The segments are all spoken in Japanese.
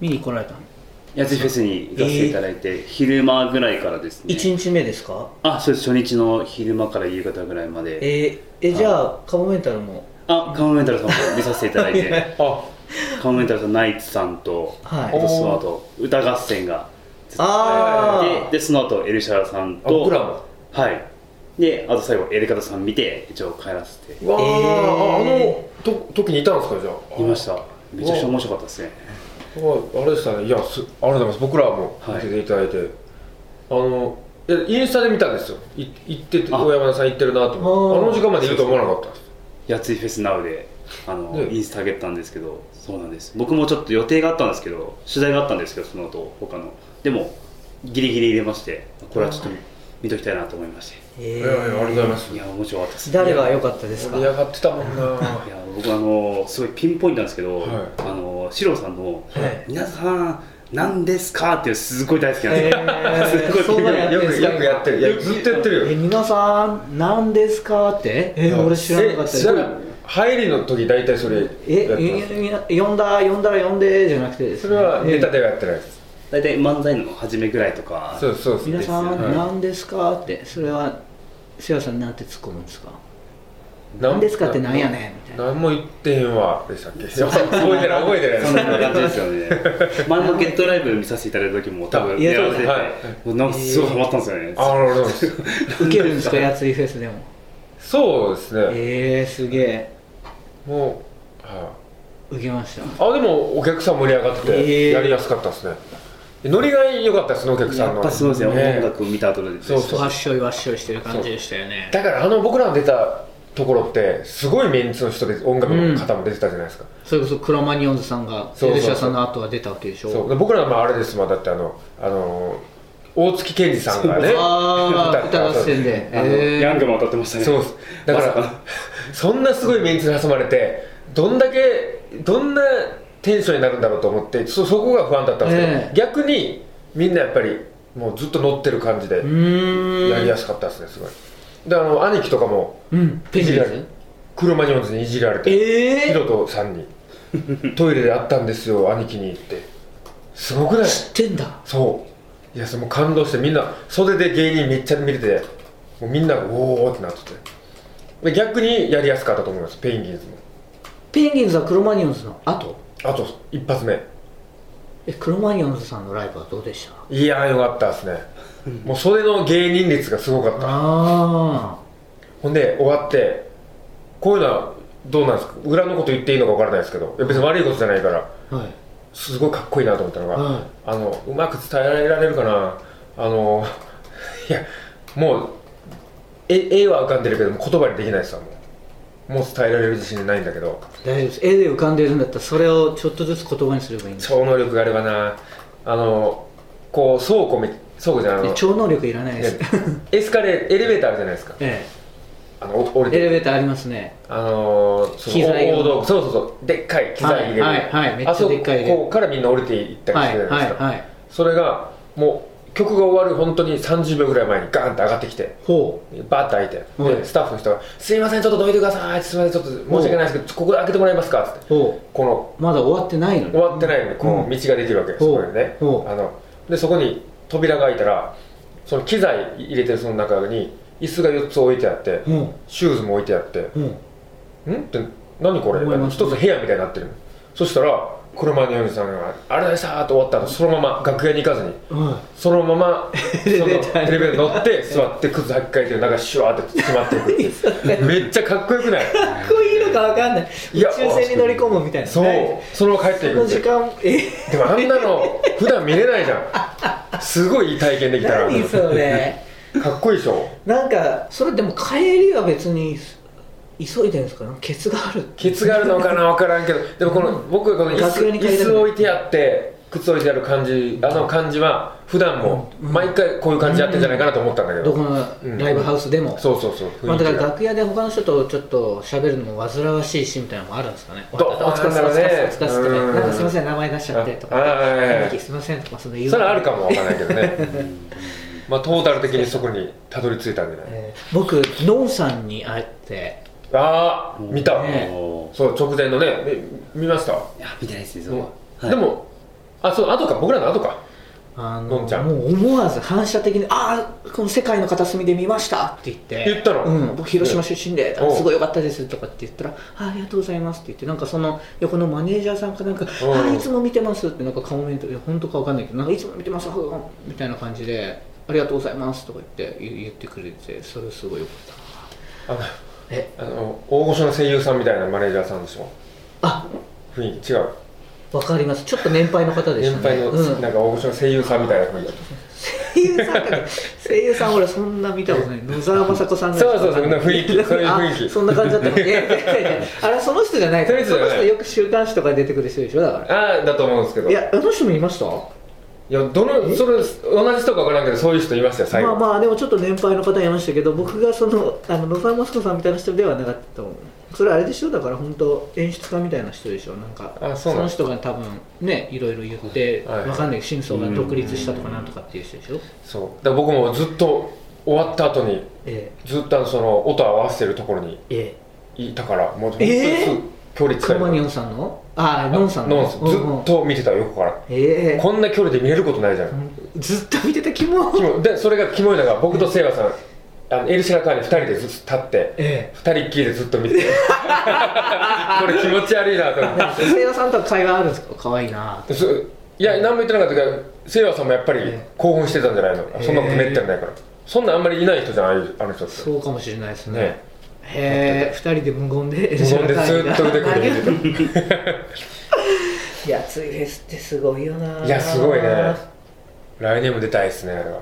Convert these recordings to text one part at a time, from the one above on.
見に来られたの？やついフェスに行かせていただいて、昼間ぐらいからですね。1日目ですか？あそうです。初日の昼間から夕方ぐらいまで。えー、えじゃあカモメンタルも？あカモメンタルさんも見させていただいて。あ カモメンタルさんナイツさんと、はい。あとその後歌合戦があででその後エルシャラさんあと僕らも。はい。であと最後エレカタさん見て一応帰らせて。わあ、えーああのと時にいたんですかじゃあ。いました。めちゃくちゃ面白かったですねああれでしたね。いやすありがとうございます。僕らもはい見せていただいて、あのいやインスタで見たんですよ。い行っててあ。大山田さん行ってるなと思って。あの時間までいると思わなかった。ですやついフェスナウであの、ね。インスタ上げたんですけどそうなんです。僕もちょっと予定があったんですけど取材があったんですけどその後他の。でもギリギリ入れましてこれはちょっと見ときたいなと思いましてえいやいやありがとうございます。いや面白かったです。誰が良かったですか？盛り上がってたもんな。いや僕あのすごいピンポイントなんですけど、はい。あのシロさんのはい「皆さん何ですか?」っていうすごい大好きなんで。すえよ、ー、すごいよくよくやってる。いやずっとやってる。よえ皆さん何ですかって？え俺知らなかった。です入りの時大体それやってえます。え呼んだ呼んだら呼んでじゃなくて？ですねそれはネタえではやってない。です大体漫才の初めぐらいとかそうそうそう。皆さんはい。何ですかって？それはシアさんなんて突っ込むんですか？なん何ですかってなんやねんみたいな。何も言ってへんわでしたっけ？覚えてない覚えてない。そんな感じですよね。前のゲットライブ見させていただいた時も多分いややらせて、はい。もうなんかすごいハマったんですよね、あなるほど受けるんですか？やついフェスでも。そうですね。えー、すげえ。もうはい。受けました。あでもお客さん盛り上がってやりやすかったですねノリが良かったですねお客さんの。やっぱすごいですよ、ね。音楽を見た後でそうそう。わっしょいわっしょいしてる感じでしたよね。だからあの僕らの出たところってすごいメンツの人で音楽の方も出てたじゃないですか、それこそクロマニオンズさんがエルシャさんの後は出たわけでしょ。そう。で僕らはまああれですもんだってあのあの大月健二さんがねああ歌合戦で。あのえー。ヤングも歌ってましたね。そう。だから、まそんなすごいメンツに挟まれてどんだけどんなテンションになるんだろうと思ってそそこが不安だったんですけど、ええ。逆にみんなやっぱりもうずっと乗ってる感じでうーん。やりやすかったですねすごい。であの兄貴とかもうんいじられ車にオンズにいじられてええ。ヒロトさんに トイレで会ったんですよ兄貴にって。すごくない？知ってんだ。そう。いやそれもう感動してみんな袖で芸人めっちゃ見れてもうみんながおおってなってて。で逆にやりやすかったと思いますペンギンズも。ペンギンズはクロマニオンズの後？あと一発目。えクロマニオンズさんのライブはどうでした？いやーよかったですね。もう袖の芸人率がすごかった。あほんで終わってこういうのはどうなんですか？裏のこと言っていいのか分からないですけど別に悪いことじゃないからあはい。すごいかっこいいなと思ったのが、はい。あのうまく伝えられるかな？あのいやもう絵絵は浮かんでるけども言葉にできないですわもうもう伝えられる自信ないんだけど。大丈夫です。絵で浮かんでるんだったらそれをちょっとずつ言葉にすればいいんです超能力があればな。あのこう倉庫み倉庫じゃない超能力いらないです、ね。エスカレエレベーターあるじゃないですか。えあのお降りえエてレベーターありますね。あの機材大道具そうそうそう。でっかい機材入れる、はいはいはいめっちゃでっかいあそこからみんな降りていったりはいするじゃないですか、はいはい。それがもう曲が終わる本当に30秒ぐらい前にガーンって上がってきてほバーッと開いて、はい。でスタッフの人が「すいませんちょっとどいてください」すいませんちょっと申し訳ないですけどここで開けてもらえますか」っつってこのうまだ終わってないのに。終わってないのにこの道ができるわけです、ほう。そこにね。あのでそこに扉が開いたらその機材入れてるその中に椅子が4つ置いてあって、うん。シューズも置いてあってうん。ん？って何これ？一つ部屋みたいになってる。のそしたら車のヨネさんが「あれでした!」と終わった後そのまま楽屋に行かずに。うん。そのまま そのエレベーターに乗って座って靴履き替えてる中シュワーって閉まっていくっていう。めっちゃかっこよくない？かっこいいのかわかんない。宇いや宙船に乗り込むみたいな。そう。そのまま帰っていその時くって間え？でもあんなの普段見れないじゃん。すごいいい体験できたら何それ。かっこいいでしょ？なんかそれでも帰りは別に急いでるんですか？ねケツがある。ケツがあるのかな分からんけど。でもこの僕がこの椅子椅子置いてあって靴置いてある感じあの感じは普段も毎回こういう感じやってんじゃないかなと思ったんだけど。どこのライブハウスでも、そうそうそう。まあ、だから楽屋で他の人とちょっと喋るのも煩わしいしみたいなのもあるんですかね。お疲れ様ですお疲れ様ですなんかすいません名前出しちゃってとか。はいすいませんとかその言う。それはあるかもわからないけどね。まあトータル的にそこにたどり着いたんじゃないえー僕ノンさんに会ってああ見た。ね。そう直前のね。み見ました？いや見てないですねそこは、はい。でもあそう後か。僕らの後か。あのんちゃん。もう思わず反射的に「ああこの世界の片隅で見ました」って言って。言ったの？うん、僕広島出身で、すごい良かったですとかって言ったら「あありがとうございます」って言ってなんかその横のマネージャーさんかなんか「おうああいつも見てます」ってなんかコメントいや本当かわかんないけどなんかいつも見てますみたいな感じで「ありがとうございます」とか言って言言ってくれてそれすごい良かったあのえ？あの大御所の声優さんみたいなマネージャーさんでしょ？あ。雰囲気違う？わかります。ちょっと年配の方でしたね。年配の、うん。なんか大御所の声優さんみたいな雰囲気。声優さんか声優さん俺そんな見たことない。野沢雅子さんがそうそうそう雰囲気。そういう雰囲気。あそんな感じだったっけいやいやいやあれその人じゃないその人じゃない。その人よく週刊誌とかに出てくる人でしょだから。ああだと思うんですけど。いやあの人もいました？いやどのそれ同じ人か分からんけどそういう人いましたよ最後、まあまあでもちょっと年配の方いましたけど僕がそのあの野沢雅子さんみたいな人ではなかったと思う。それあれでしょ？だから本当演出家みたいな人でしょ？なんかあそうなんの人が多分ねいろいろ言って、はいわかんない真相が独立したとかなんとかっていう人でしょ？そう。だから僕もずっと終わった後にえずっとあのその音を合わせてるところにええ。いたからもう本当にえーすぐ距離え近い。クロマニオンさんのああノンさん。のノンスずっと見てたよ横から。ええ。こんな距離で見れることないじゃん。ずっと見てた。キモ。でそれがキモいのが僕とセイラさん。あのエルシラカーに2人でずっと立ってえ2人っきりでずっと見てて これ気持ち悪いなと思って。え せいやさんとは会話あるんですか？可愛いな。そいや何も言ってなかったけどセイラさんもやっぱりえ興奮してたんじゃないの？え。そんなことめったにないから。そんなあんまりいない人じゃないあの人って。そうかもしれないですね。ねへえ二人で無言で無言でずっと出てくるる いやついフェスってすごいよな。いやすごいね。来年も出たいですねあれは。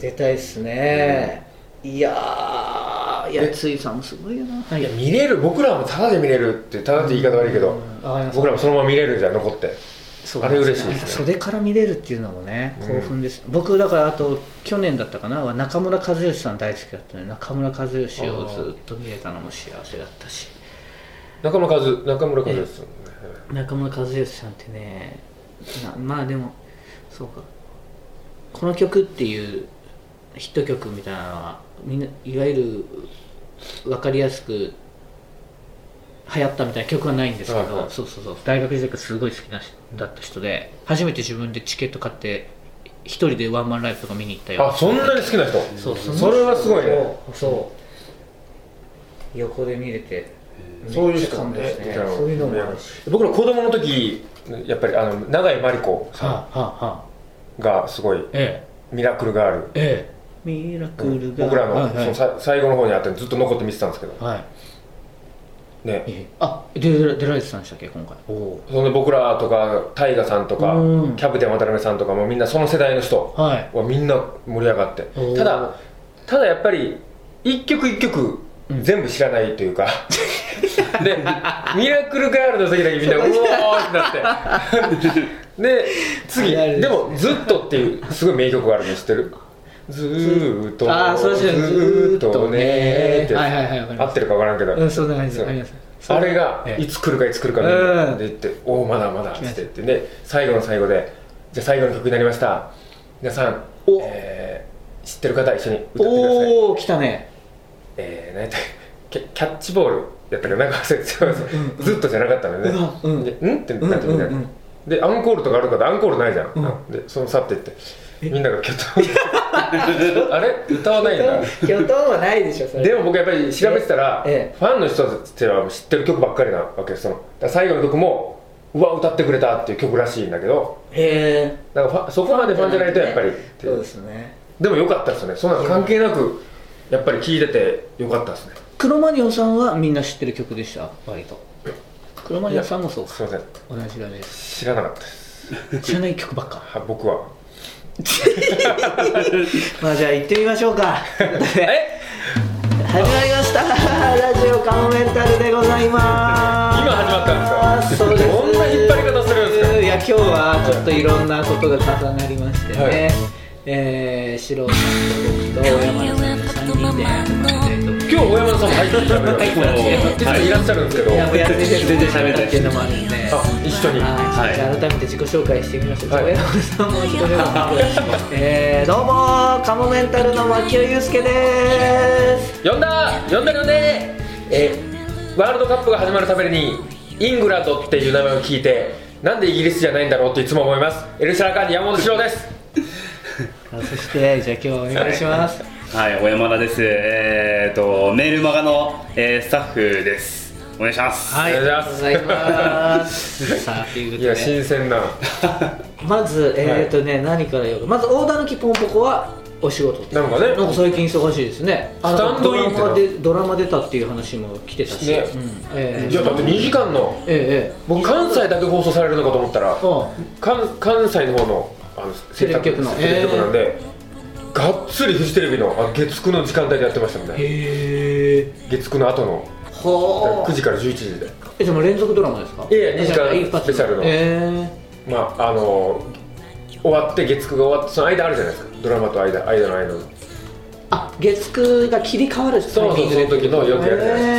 出たいっすね、いやーいやついさんもすごいよな。いや見れる。僕らもタダで見れるってタダって言い方悪いけど。わかります。僕らもそのまま見れるじゃん残ってあれ嬉しいですね。袖から見れるっていうのもねうん。興奮です、僕だからあと去年だったかなは中村和義さん大好きだったね中村和義をずっと見れたのも幸せだったし。中村和中村和ですよね中村和義さんってねなまあでもそうか。この曲っていうヒット曲みたいなのはみんないわゆる分かりやすく流行ったみたいな曲はないんですけど、はいはい。そうそうそう。大学時代からすごい好きな人だった人で初めて自分でチケット買って一人でワンマンライブとか見に行ったよあそんなに好きな人？そうそれはすごいね。そう。そう横で見れてそういう人めっちゃ感動ですねねそういうのもあるし。僕ら子供の時やっぱりあの永井真理子さんがすごいえミラクルガール。ええ。えミラクルが僕らのそのさ最後の方にあってずっと残って見てたんですけど。はいね。ええ。あ出ら出られてたんでしたっけ今回。おおそんで僕らとか大河さんとかうん。キャプテン渡辺さんとかもみんなその世代の人はい。はみんな盛り上がって。おーただただやっぱり一曲一曲うん。全部知らないというか、でミラクルガールの時だけみんなうおーってなって。で次でも「ずっと」っていうすごい名曲があるの知ってる？ずーっと。あーそれずーっとね。ーってはいはいはいわかります。合ってるか分からんけど、うんそんな感じそうありますあれがええいつ来るかいつ来るかで言って「おおまだまだ」って言ってで最後の最後で「じゃあ最後の曲になりました。皆さん、お。えー知ってる方一緒に歌ってください」おお来たね。えー、何やったキャッチボールやったかなんか忘れてた。ずっとじゃなかったのでうん。ってうんなってみんなで、アンコールとかあるからアンコールないじゃん、うん。でその去っていって。みんながキョトン あれ？歌わないんだ巨頭はないでしょそれでも僕やっぱり調べてたら、ええ。ファンの人たちは知ってる曲ばっかりなわけですその最後の曲もうわ歌ってくれたっていう曲らしいんだけど。へえ。だからそこまでファンじゃないとやっぱりっていう。そうですね。でもよかったですよね。そんなの関係なくやっぱり聴いててよかったですね。クロマニオンさんはみんな知ってる曲でした？割と。クロマニオンさんもそうか。すいません。同じぐらいです。知らなかったです。知らない曲ばっか。は僕は まあじゃあ行ってみましょうか。始まりました。ラジオカモメンタルでございます。今始まったんですか？そうです。どんな引っ張り方するんですか？いや今日はちょっといろんなことが重なりましてね、はい。えー、シロさんと僕と小山田さんの3人で、今日大山田さんも入ってきたのよいらっしゃるんですけど、いやもうやってっていうのもあるんで。あ一緒に。じゃあ改めて自己紹介してみましょう。はい。小山田さんも一人目のえー、どうもカモメンタルの牧尾祐介です。呼んだ呼んだ呼んでえーワールドカップが始まるためにイングランドっていう名前を聞いてなんでイギリスじゃないんだろうっていつも思います。エルシャラカーニ山本史郎です。あそしてじゃあ今日お願いします。はい、小山田です。えー、と、メールマガの、えースタッフです。お願いします。はい。ありがとうございます さあというこいや新鮮な。まずえっ、とね、何から言うか。まず大田抜きポンポコはお仕事なんかね。なんか最近忙しいですね。あスタンドインってな。ドラマでドラマ出たっていう話も来てたし、ねうん。ええいやだって2時間の。ええええ僕関西だけ放送されるのかと思ったらあ関関西の方のあのテレビ局の。テレビ局なんで、がっつりフジテレビのあ月9の時間帯でやってましたもんね。へえ月9の後の。は9時から11時で。えでも連続ドラマですか？いやいや二時間スペシャルの。えまああの終わって月9が終わってその間あるじゃないですか。ドラマと間間の間の月9が切り替わるそうそうその時のよく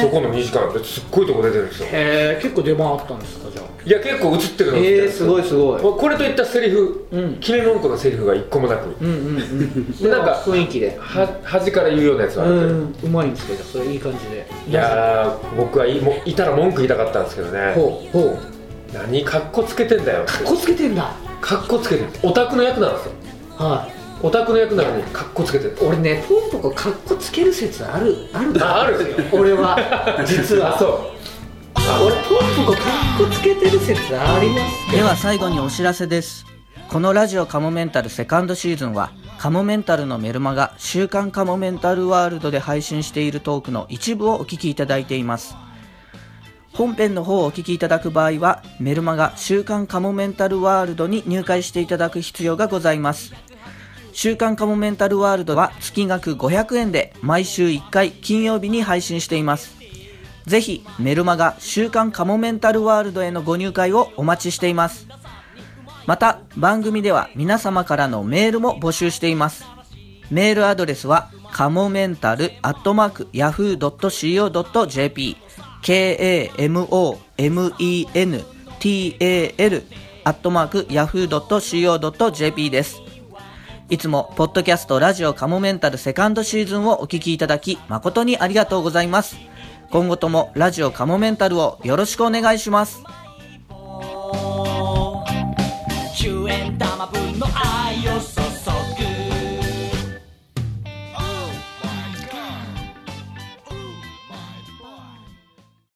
そこのの2時間ですっごいとこ出てるんですよ。へえ結構出番あったんですか？じゃあ。いや結構映ってるのえー、すごいすごい。これといったセリフ、うん。決め文句のセリフが一個もなく。うんうんうん。でなんか雰囲気で。は端から言うようなやつはあうん。うまいんですけどそれいい感じで。いやー僕はいいもいたら文句言いたかったんですけどね。ほうほう。何かっこつけてんだよかっこつけてんだ。かっこつけてるオタクの役なんですよ。はいオタクの役なのにかっこつけてる。俺ねポンポコかっこつける説ある。あるあある。俺は。実は。あそう。俺ポンポコかっこつけてる説ありますでは最後にお知らせです。このラジオカモメンタルセカンドシーズンはカモメンタルのメルマガ週刊カモメンタルワールドで配信しているトークの一部をお聞きいただいています。本編の方をお聞きいただく場合はメルマガ週刊カモメンタルワールドに入会していただく必要がございます週刊カモメンタルワールドは月額500円で毎週1回金曜日に配信しています。ぜひメルマガ週刊カモメンタルワールドへのご入会をお待ちしています。また番組では皆様からのメールも募集しています。メールアドレスはカモメンタルアットマーク yahoo.co.jp k-a-m-o-m-e-n-t-a-l アットマーク yahoo.co.jp です。いつも、ポッドキャストラジオカモメンタルセカンドシーズンをお聞きいただき、誠にありがとうございます。今後ともラジオカモメンタルをよろしくお願いします。